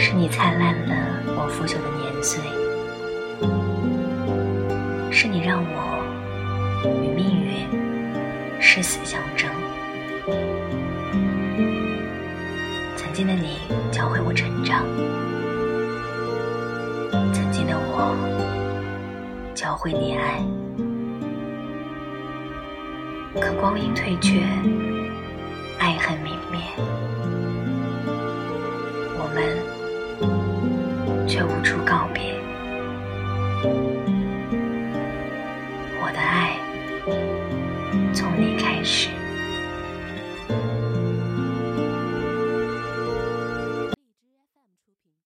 是你灿烂了我腐朽的年岁，是你让我与命运誓死相争。曾经的你教会我成长，曾经的我教会你爱。可光阴退却，爱恨泯灭，却无处告别。我的爱从你开始。